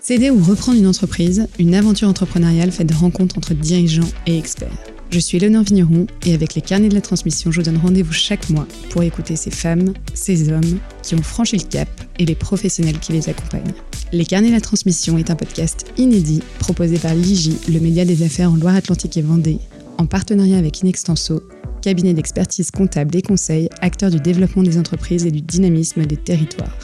Céder ou reprendre une entreprise, une aventure entrepreneuriale faite de rencontres entre dirigeants et experts. Je suis Léonore Vigneron et avec les carnets de la transmission, je vous donne rendez-vous chaque mois pour écouter ces femmes, ces hommes qui ont franchi le cap et les professionnels qui les accompagnent. Les carnets de la transmission est un podcast inédit proposé par l'IGI, le média des affaires en Loire-Atlantique et Vendée, en partenariat avec Inextenso, cabinet d'expertise comptable et conseil, acteur du développement des entreprises et du dynamisme des territoires.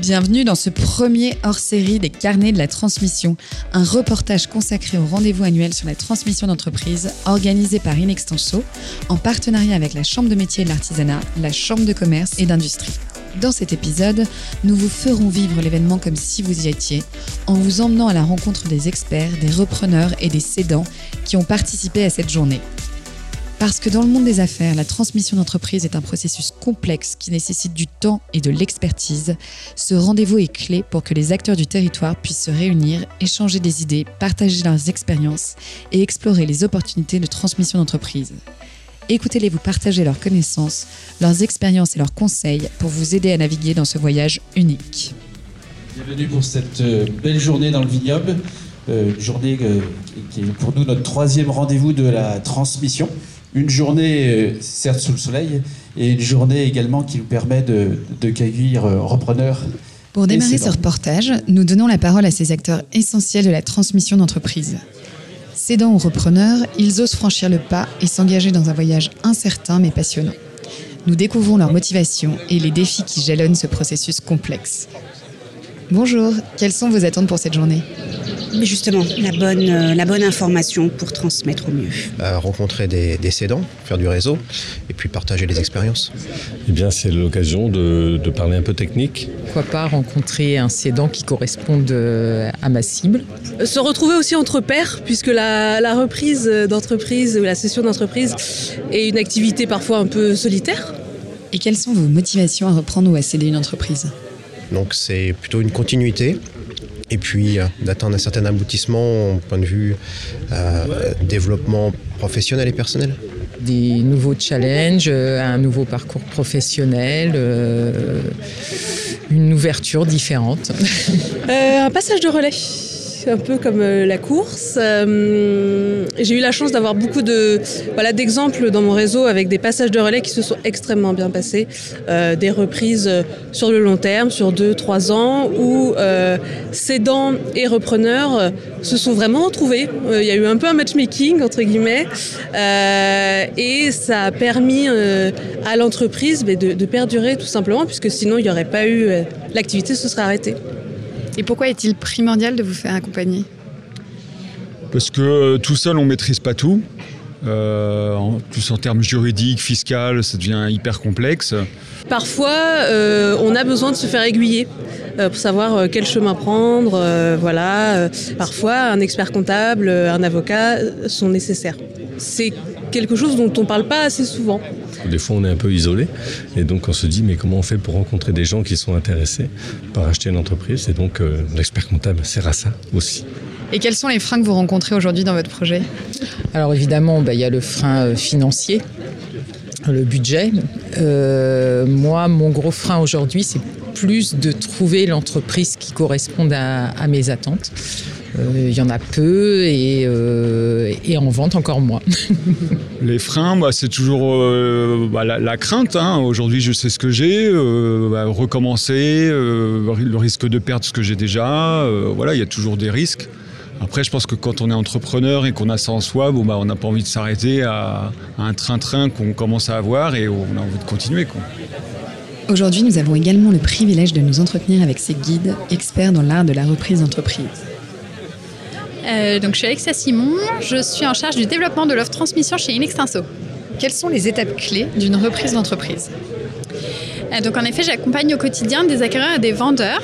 Bienvenue dans ce premier hors-série des carnets de la transmission, un reportage consacré au rendez-vous annuel sur la transmission d'entreprise organisé par Inextenso en partenariat avec la Chambre de métier et de l'artisanat, la Chambre de commerce et d'industrie. Dans cet épisode, nous vous ferons vivre l'événement comme si vous y étiez, en vous emmenant à la rencontre des experts, des repreneurs et des cédants qui ont participé à cette journée. Parce que dans le monde des affaires, la transmission d'entreprise est un processus complexe qui nécessite du temps et de l'expertise. Ce rendez-vous est clé pour que les acteurs du territoire puissent se réunir, échanger des idées, partager leurs expériences et explorer les opportunités de transmission d'entreprise. Écoutez-les vous partager leurs connaissances, leurs expériences et leurs conseils pour vous aider à naviguer dans ce voyage unique. Bienvenue pour cette euh, belle journée dans le vignoble. Euh, journée euh, qui est pour nous notre troisième rendez-vous de la transmission une journée, euh, certes sous le soleil, et une journée également qui nous permet de, de cueillir euh, repreneurs. Pour démarrer ce reportage, nous donnons la parole à ces acteurs essentiels de la transmission d'entreprise. Cédant ou repreneurs, ils osent franchir le pas et s'engager dans un voyage incertain mais passionnant. Nous découvrons leur motivation et les défis qui jalonnent ce processus complexe. Bonjour, quelles sont vos attentes pour cette journée? Mais justement, la bonne, euh, la bonne information pour transmettre au mieux. Euh, rencontrer des, des, cédants, faire du réseau et puis partager les expériences. Eh bien, c'est l'occasion de, de, parler un peu technique. Pourquoi pas rencontrer un cédant qui corresponde euh, à ma cible? Se retrouver aussi entre pairs, puisque la, la reprise d'entreprise ou la session d'entreprise est une activité parfois un peu solitaire. Et quelles sont vos motivations à reprendre ou à céder une entreprise? Donc c'est plutôt une continuité et puis euh, d'atteindre un certain aboutissement au point de vue euh, développement professionnel et personnel. Des nouveaux challenges, euh, un nouveau parcours professionnel, euh, une ouverture différente. Euh, un passage de relais un peu comme euh, la course. Euh, j'ai eu la chance d'avoir beaucoup de voilà d'exemples dans mon réseau avec des passages de relais qui se sont extrêmement bien passés, euh, des reprises sur le long terme, sur deux trois ans, où cédants et repreneurs se sont vraiment retrouvés. Il y a eu un peu un matchmaking entre guillemets, et ça a permis à l'entreprise de, de, perdurer tout simplement, puisque sinon il n'y aurait pas eu l'activité se serait arrêtée. Et pourquoi est-il primordial de vous faire accompagner Parce que euh, tout seul, on ne maîtrise pas tout. Euh, en plus en termes juridiques, fiscales, ça devient hyper complexe. Parfois, euh, on a besoin de se faire aiguiller euh, pour savoir euh, quel chemin prendre. Euh, voilà, parfois, un expert comptable, un avocat sont nécessaires. C'est quelque chose dont on ne parle pas assez souvent. Des fois, on est un peu isolé et donc on se dit mais comment on fait pour rencontrer des gens qui sont intéressés par acheter une entreprise? Et donc euh, l'expert comptable sert à ça aussi. Et quels sont les freins que vous rencontrez aujourd'hui dans votre projet? Alors évidemment, bah, il y a le frein euh, financier, le budget. Euh, moi, mon gros frein aujourd'hui, c'est plus de trouver l'entreprise qui corresponde à, à mes attentes. Il euh, y en a peu et, euh, et en vente encore moins. Les freins, bah, c'est toujours euh, bah, la, la, crainte. Hein. Aujourd'hui, je sais ce que j'ai. Euh, bah, recommencer, euh, le risque de perdre ce que j'ai déjà. Euh, voilà, il y a toujours des risques. Après, je pense que quand on est entrepreneur et qu'on a ça en soi, bon, bah, on n'a pas envie de s'arrêter à, à, un train-train qu'on commence à avoir et on a envie de continuer. Quoi. Aujourd'hui, nous avons également le privilège de nous entretenir avec ces guides experts dans l'art de la reprise d'entreprise. Euh, donc, je suis Alexia Simon, je suis en charge du développement de l'offre transmission chez Inextenso. Quelles sont les étapes clés d'une reprise d'entreprise? Donc en effet, j'accompagne au quotidien des acquéreurs et des vendeurs,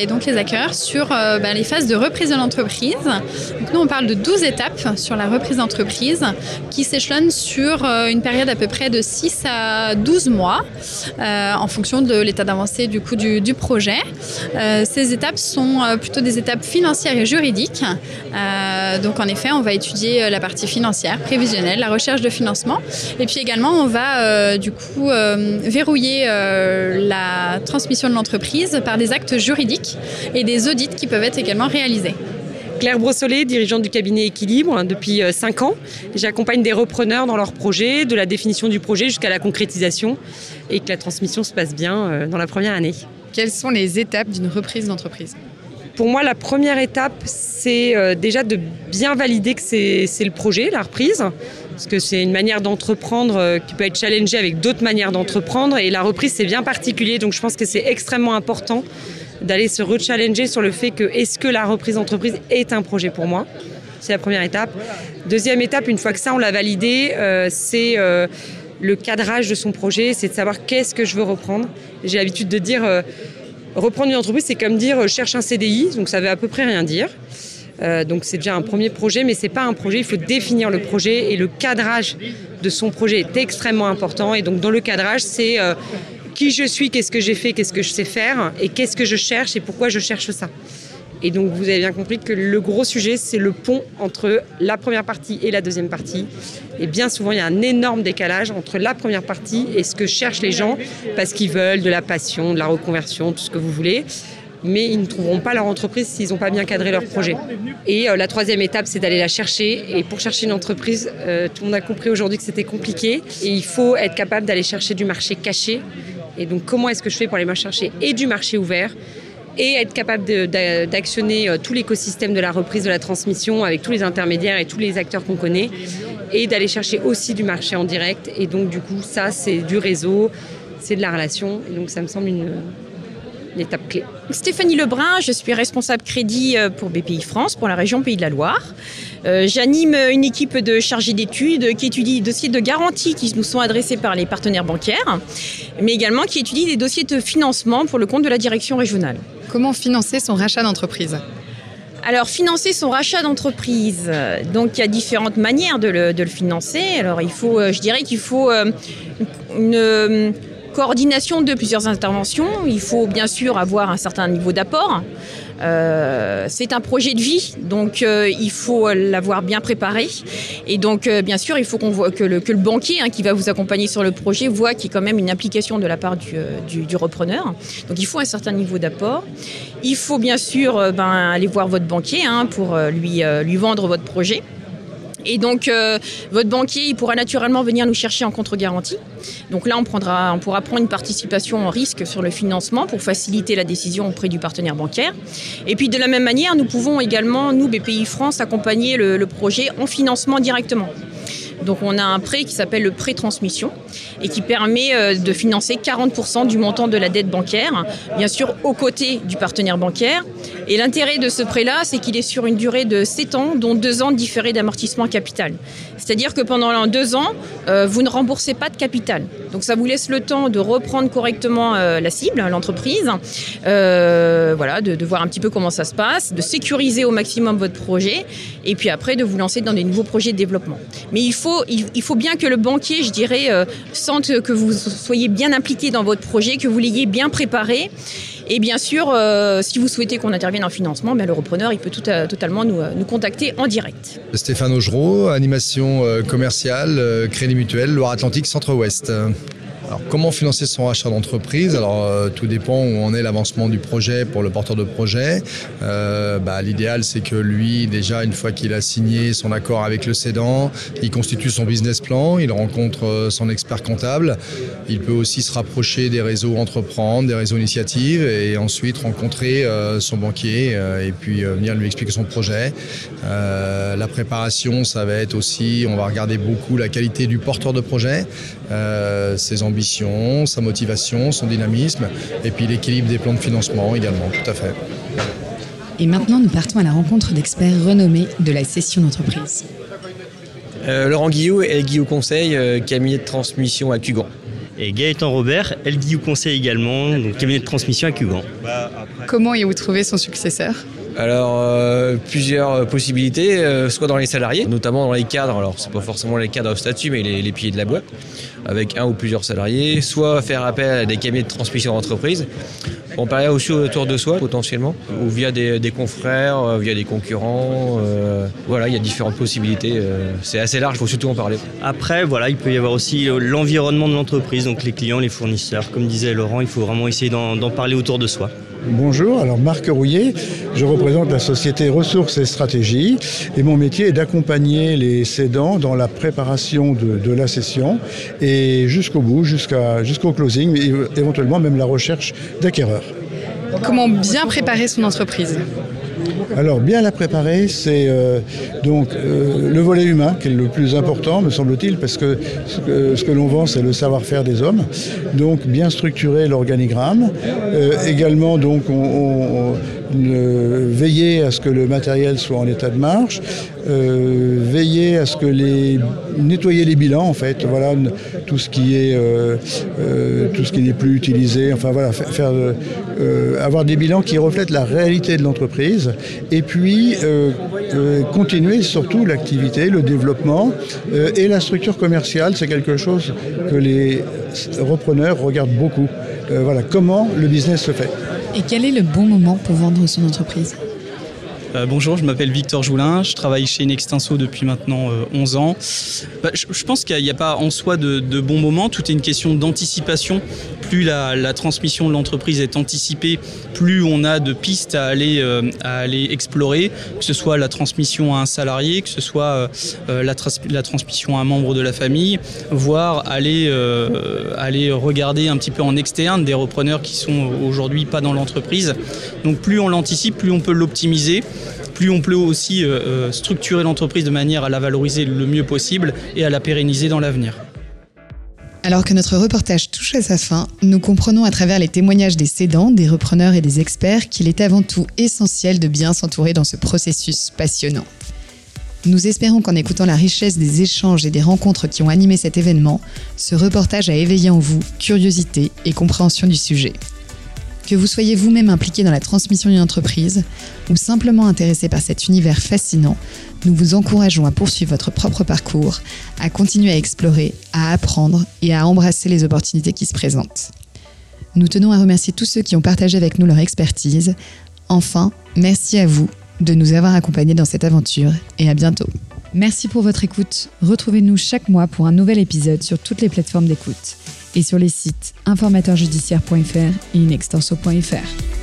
et donc les acquéreurs sur bah, les phases de reprise de l'entreprise. Donc nous, on parle de 12 étapes sur la reprise d'entreprise qui s'échelonnent sur une période à peu près de 6 à 12 mois en fonction de l'état d'avancée du du, projet. ces étapes sont plutôt des étapes financières et juridiques. donc en effet, on va étudier la partie financière, prévisionnelle, la recherche de financement. Et puis également, on va euh, du coup euh, verrouiller euh, la transmission de l'entreprise par des actes juridiques et des audits qui peuvent être également réalisés. Claire Brossolet, dirigeante du cabinet Équilibre hein, depuis 5 ans. J'accompagne des repreneurs dans leur projet, de la définition du projet jusqu'à la concrétisation et que la transmission se passe bien dans la première année. Quelles sont les étapes d'une reprise d'entreprise? Pour moi, la première étape, c'est déjà de bien valider que c'est le projet, la reprise parce que c'est une manière d'entreprendre euh, qui peut être challengée avec d'autres manières d'entreprendre. Et la reprise, c'est bien particulier. Donc je pense que c'est extrêmement important d'aller se rechallenger sur le fait que est-ce que la reprise d'entreprise est un projet pour moi? C'est la première étape. Deuxième étape, une fois que ça, on l'a validé, euh, c'est euh, le cadrage de son projet, c'est de savoir qu'est-ce que je veux reprendre. J'ai l'habitude de dire, reprendre une entreprise, c'est comme dire cherche un CDI, donc ça veut à peu près rien dire. Euh, donc c'est déjà un premier projet, mais ce n'est pas un projet, il faut définir le projet et le cadrage de son projet est extrêmement important. Et donc dans le cadrage, c'est euh, qui je suis, qu'est-ce que j'ai fait, qu'est-ce que je sais faire et qu'est-ce que je cherche et pourquoi je cherche ça. Et donc vous avez bien compris que le gros sujet, c'est le pont entre la première partie et la deuxième partie. Et bien souvent, il y a un énorme décalage entre la première partie et ce que cherchent les gens parce qu'ils veulent de la passion, de la reconversion, tout ce que vous voulez mais ils ne trouveront pas leur entreprise s'ils n'ont pas bien cadré leur projet. Et euh, la troisième étape, c'est d'aller la chercher. Et pour chercher une entreprise, euh, tout le monde a compris aujourd'hui que c'était compliqué. Et il faut être capable d'aller chercher du marché caché. Et donc, comment est-ce que je fais pour aller me chercher et du marché ouvert et être capable d'actionner euh, tout l'écosystème de la reprise de la transmission avec tous les intermédiaires et tous les acteurs qu'on connaît et d'aller chercher aussi du marché en direct. Et donc, du coup, ça, c'est du réseau, c'est de la relation. Et donc, ça me semble une, l'étape clé. Stéphanie Lebrun, je suis responsable crédit euh, pour BPI France, pour la région Pays de la Loire. Euh, j'anime une équipe de chargés d'études qui étudie des dossiers de garantie qui nous sont adressés par les partenaires bancaires, mais également qui étudie des dossiers de financement pour le compte de la direction régionale. Comment financer son rachat d'entreprise? Alors, financer son rachat d'entreprise, donc il y a différentes manières de le, de le, financer. Alors, il faut, euh, je dirais qu'il faut une coordination de plusieurs interventions. Il faut bien sûr avoir un certain niveau d'apport. Euh, c'est un projet de vie, donc euh, il faut l'avoir bien préparé. Et donc, euh, bien sûr, il faut qu'on voit que le, banquier hein, qui va vous accompagner sur le projet voit qu'il y a quand même une implication de la part du, repreneur. Donc, il faut un certain niveau d'apport. Il faut bien sûr ben, aller voir votre banquier hein, pour lui vendre votre projet. Et donc, euh, votre banquier, il pourra naturellement venir nous chercher en contre-garantie. Donc là, on, prendra, pourra prendre une participation en risque sur le financement pour faciliter la décision auprès du partenaire bancaire. Et puis, de la même manière, nous pouvons également, nous, BPI France, accompagner le projet en financement directement. Donc on a un prêt qui s'appelle le prêt transmission et qui permet euh, de financer 40% du montant de la dette bancaire, bien sûr aux côtés du partenaire bancaire. Et l'intérêt de ce prêt-là, c'est qu'il est sur une durée de 7 ans, dont 2 ans différés d'amortissement capital. C'est-à-dire que pendant 2 ans, euh, vous ne remboursez pas de capital. Donc ça vous laisse le temps de reprendre correctement euh, la cible, l'entreprise, voilà, de, de voir un petit peu comment ça se passe, de sécuriser au maximum votre projet, et puis après de vous lancer dans des nouveaux projets de développement. Mais il faut il, faut bien que le banquier, je dirais, euh, sente que vous soyez bien impliqué dans votre projet, que vous l'ayez bien préparé. Et bien sûr, euh, si vous souhaitez qu'on intervienne en financement, ben, le repreneur, peut totalement nous, nous, contacter en direct. Stéphane Augereau, animation euh, commerciale, Crédit Mutuel, Loire-Atlantique, Centre-Ouest. Comment financer son rachat d'entreprise? Alors, euh, tout dépend où en est l'avancement du projet pour le porteur de projet. Euh, bah, L'idéal, c'est que lui, déjà, une fois qu'il a signé son accord avec le cédant, il constitue son business plan, il rencontre euh, son expert comptable. Il peut aussi se rapprocher des réseaux entreprendre, des réseaux initiatives et ensuite rencontrer son banquier et puis venir lui expliquer son projet. la préparation, ça va être aussi, on va regarder beaucoup la qualité du porteur de projet, ses ambitions sa motivation, son dynamisme, et puis l'équilibre des plans de financement également, tout à fait. Et maintenant, nous partons à la rencontre d'experts renommés de la session d'entreprise. Euh, Laurent Guillot et Guillot Conseil, euh, cabinet de transmission à Cugan. Et Gaëtan Robert, LDU Conseil également, donc cabinet de transmission à Cuban. Comment y avez-vous trouvé son successeur? Alors, euh, plusieurs possibilités, euh, soit dans les salariés, notamment dans les cadres, alors c'est pas forcément les cadres au statut, mais les, les, piliers de la boîte, avec un ou plusieurs salariés, soit faire appel à des cabinets de transmission d'entreprise. On parlait aussi autour de soi, potentiellement, ou via des, confrères, euh, via des concurrents. voilà, il y a différentes possibilités. c'est assez large, il faut surtout en parler. Après, voilà, il peut y avoir aussi l'environnement de l'entreprise, donc les clients, les fournisseurs. Comme disait Laurent, il faut vraiment essayer d'en parler autour de soi. Bonjour, alors Marc Rouillet, je représente la société Ressources et Stratégies et mon métier est d'accompagner les cédants dans la préparation de, la session et jusqu'au bout, jusqu'au closing, et éventuellement même la recherche d'acquéreurs. Comment bien préparer son entreprise? Alors bien la préparer, c'est euh, donc euh, le volet humain qui est le plus important, me semble-t-il, parce que ce que, l'on vend, c'est le savoir-faire des hommes. Donc bien structurer l'organigramme. Euh, également donc on, on- on- le- veiller à ce que le matériel soit en état de marche, euh, veiller à ce que les nettoyer les bilans en fait, voilà tout ce qui est euh, euh, tout ce qui n'est plus utilisé, enfin voilà fa- faire euh, euh, avoir des bilans qui reflètent la réalité de l'entreprise et puis euh, euh, continuer surtout l'activité, le développement euh, et la structure commerciale, c'est quelque chose que les repreneurs regardent beaucoup. Euh, voilà comment le business se fait. Et quel est le bon moment pour vendre son entreprise Euh, bonjour, je m'appelle Victor Joulin, je travaille chez Nextinso depuis maintenant euh, 11 ans. Bah, je, pense qu'il n'y a, pas en soi de bon moment, tout est une question d'anticipation. Plus la, transmission de l'entreprise est anticipée, plus on a de pistes à aller, euh, à aller explorer, que ce soit la transmission à un salarié, que ce soit euh, euh, la, transmission à un membre de la famille, voire aller, regarder un petit peu en externe des repreneurs qui sont aujourd'hui pas dans l'entreprise. Donc plus on l'anticipe, plus on peut l'optimiser plus on peut aussi structurer l'entreprise de manière à la valoriser le mieux possible et à la pérenniser dans l'avenir. Alors que notre reportage touche à sa fin, nous comprenons à travers les témoignages des cédants, des repreneurs et des experts qu'il est avant tout essentiel de bien s'entourer dans ce processus passionnant. Nous espérons qu'en écoutant la richesse des échanges et des rencontres qui ont animé cet événement, ce reportage a éveillé en vous curiosité et compréhension du sujet. Que vous soyez vous-même impliqué dans la transmission d'une entreprise ou simplement intéressé par cet univers fascinant, nous vous encourageons à poursuivre votre propre parcours, à continuer à explorer, à apprendre et à embrasser les opportunités qui se présentent. Nous tenons à remercier tous ceux qui ont partagé avec nous leur expertise. Enfin, merci à vous de nous avoir accompagnés dans cette aventure et à bientôt. Merci pour votre écoute. Retrouvez-nous chaque mois pour un nouvel épisode sur toutes les plateformes d'écoute et sur les sites informateurjudiciaire.fr et inextenso.fr.